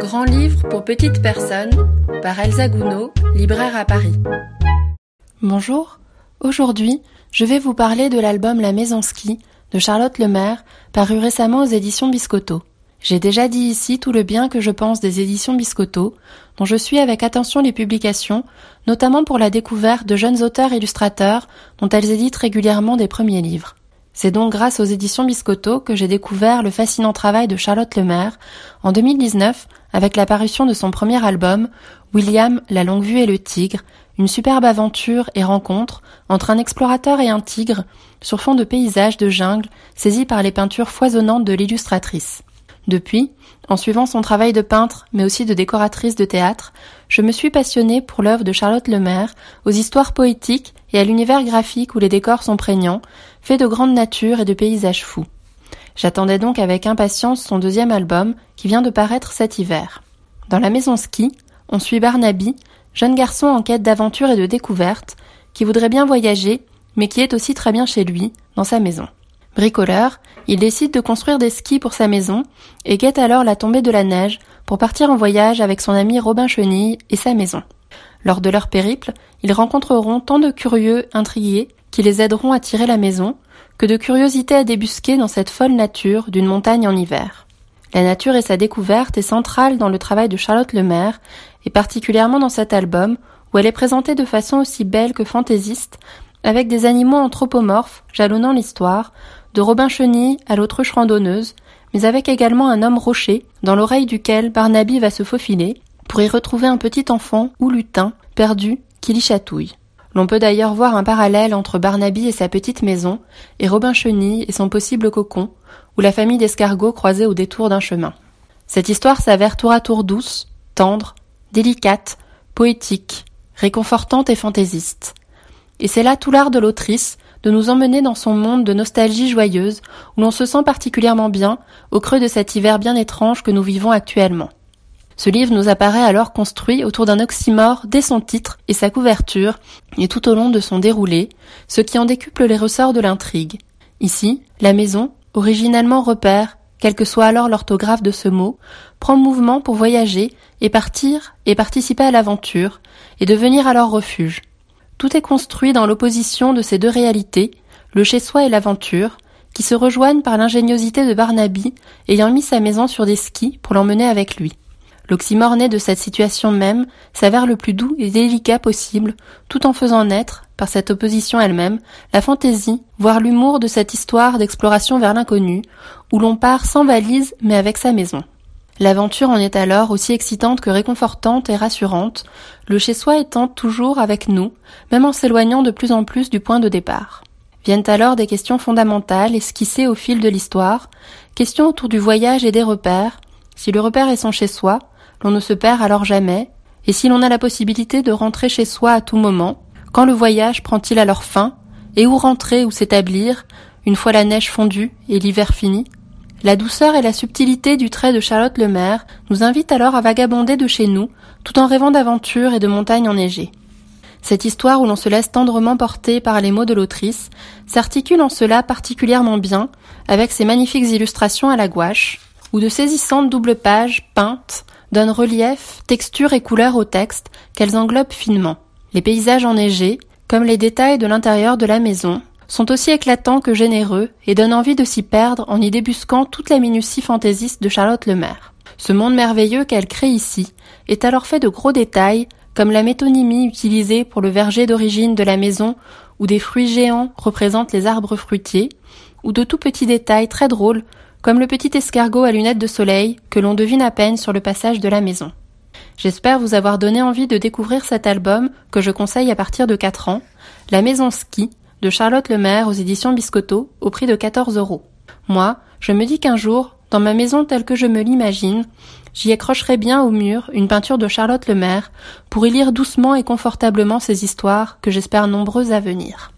Grand livre pour petites personnes par Elsa Gounod, libraire à Paris. Bonjour, aujourd'hui je vais vous parler de l'album La Maison Ski de Charlotte Lemaire, paru récemment aux éditions Biscotto. J'ai déjà dit ici tout le bien que je pense des éditions Biscotto, dont je suis avec attention les publications, notamment pour la découverte de jeunes auteurs illustrateurs dont elles éditent régulièrement des premiers livres. C'est donc grâce aux éditions Biscotto que j'ai découvert le fascinant travail de Charlotte Lemaire en 2019 avec la parution de son premier album, William, la longue vue et le tigre, une superbe aventure et rencontre entre un explorateur et un tigre sur fond de paysages de jungle saisis par les peintures foisonnantes de l'illustratrice. Depuis, en suivant son travail de peintre, mais aussi de décoratrice de théâtre, je me suis passionnée pour l'œuvre de Charlotte Lemaire, aux histoires poétiques et à l'univers graphique où les décors sont prégnants, faits de grande nature et de paysages fous. J'attendais donc avec impatience son deuxième album, qui vient de paraître cet hiver. Dans la maison ski, on suit Barnaby, jeune garçon en quête d'aventure et de découverte, qui voudrait bien voyager, mais qui est aussi très bien chez lui, dans sa maison. Bricoleur, il décide de construire des skis pour sa maison et guette alors la tombée de la neige pour partir en voyage avec son ami Robin Chenille et sa maison. Lors de leur périple, ils rencontreront tant de curieux intrigués qui les aideront à tirer la maison que de curiosités à débusquer dans cette folle nature d'une montagne en hiver. La nature et sa découverte est centrale dans le travail de Charlotte Lemaire et particulièrement dans cet album où elle est présentée de façon aussi belle que fantaisiste avec des animaux anthropomorphes jalonnant l'histoire, de Robin Chenille à l'autruche randonneuse, mais avec également un homme rocher, dans l'oreille duquel Barnaby va se faufiler, pour y retrouver un petit enfant ou lutin, perdu, qui l'y chatouille. L'on peut d'ailleurs voir un parallèle entre Barnaby et sa petite maison, et Robin Chenille et son possible cocon, ou la famille d'escargots croisés au détour d'un chemin. Cette histoire s'avère tour à tour douce, tendre, délicate, poétique, réconfortante et fantaisiste. Et c'est là tout l'art de l'autrice, de nous emmener dans son monde de nostalgie joyeuse, où l'on se sent particulièrement bien, au creux de cet hiver bien étrange que nous vivons actuellement. Ce livre nous apparaît alors construit autour d'un oxymore dès son titre et sa couverture, et tout au long de son déroulé, ce qui en décuple les ressorts de l'intrigue. Ici, la maison, originellement repère, quel que soit alors l'orthographe de ce mot, prend mouvement pour voyager et partir et participer à l'aventure, et devenir alors refuge. Tout est construit dans l'opposition de ces deux réalités, le chez-soi et l'aventure, qui se rejoignent par l'ingéniosité de Barnaby ayant mis sa maison sur des skis pour l'emmener avec lui. L'oxymore né de cette situation même s'avère le plus doux et délicat possible, tout en faisant naître, par cette opposition elle-même, la fantaisie, voire l'humour de cette histoire d'exploration vers l'inconnu, où l'on part sans valise mais avec sa maison. L'aventure en est alors aussi excitante que réconfortante et rassurante, le chez-soi étant toujours avec nous, même en s'éloignant de plus en plus du point de départ. Viennent alors des questions fondamentales esquissées au fil de l'histoire, questions autour du voyage et des repères. Si le repère est son chez-soi, l'on ne se perd alors jamais, et si l'on a la possibilité de rentrer chez soi à tout moment, quand le voyage prend-il alors fin, et où rentrer ou s'établir, une fois la neige fondue et l'hiver fini? La douceur et la subtilité du trait de Charlotte Lemaire nous invitent alors à vagabonder de chez nous, tout en rêvant d'aventures et de montagnes enneigées. Cette histoire où l'on se laisse tendrement porter par les mots de l'autrice s'articule en cela particulièrement bien avec ses magnifiques illustrations à la gouache, où de saisissantes doubles pages peintes donnent relief, texture et couleur au texte qu'elles englobent finement. Les paysages enneigés, comme les détails de l'intérieur de la maison, sont aussi éclatants que généreux et donnent envie de s'y perdre en y débusquant toute la minutie fantaisiste de Charlotte Lemaire. Ce monde merveilleux qu'elle crée ici est alors fait de gros détails, comme la métonymie utilisée pour le verger d'origine de la maison où des fruits géants représentent les arbres fruitiers, ou de tout petits détails très drôles, comme le petit escargot à lunettes de soleil que l'on devine à peine sur le passage de la maison. J'espère vous avoir donné envie de découvrir cet album que je conseille à partir de 4 ans, La Maison Ski, de Charlotte Lemaire aux éditions Biscotto au prix de 14 euros. Moi, je me dis qu'un jour, dans ma maison telle que je me l'imagine, j'y accrocherai bien au mur une peinture de Charlotte Lemaire pour y lire doucement et confortablement ces histoires que j'espère nombreuses à venir.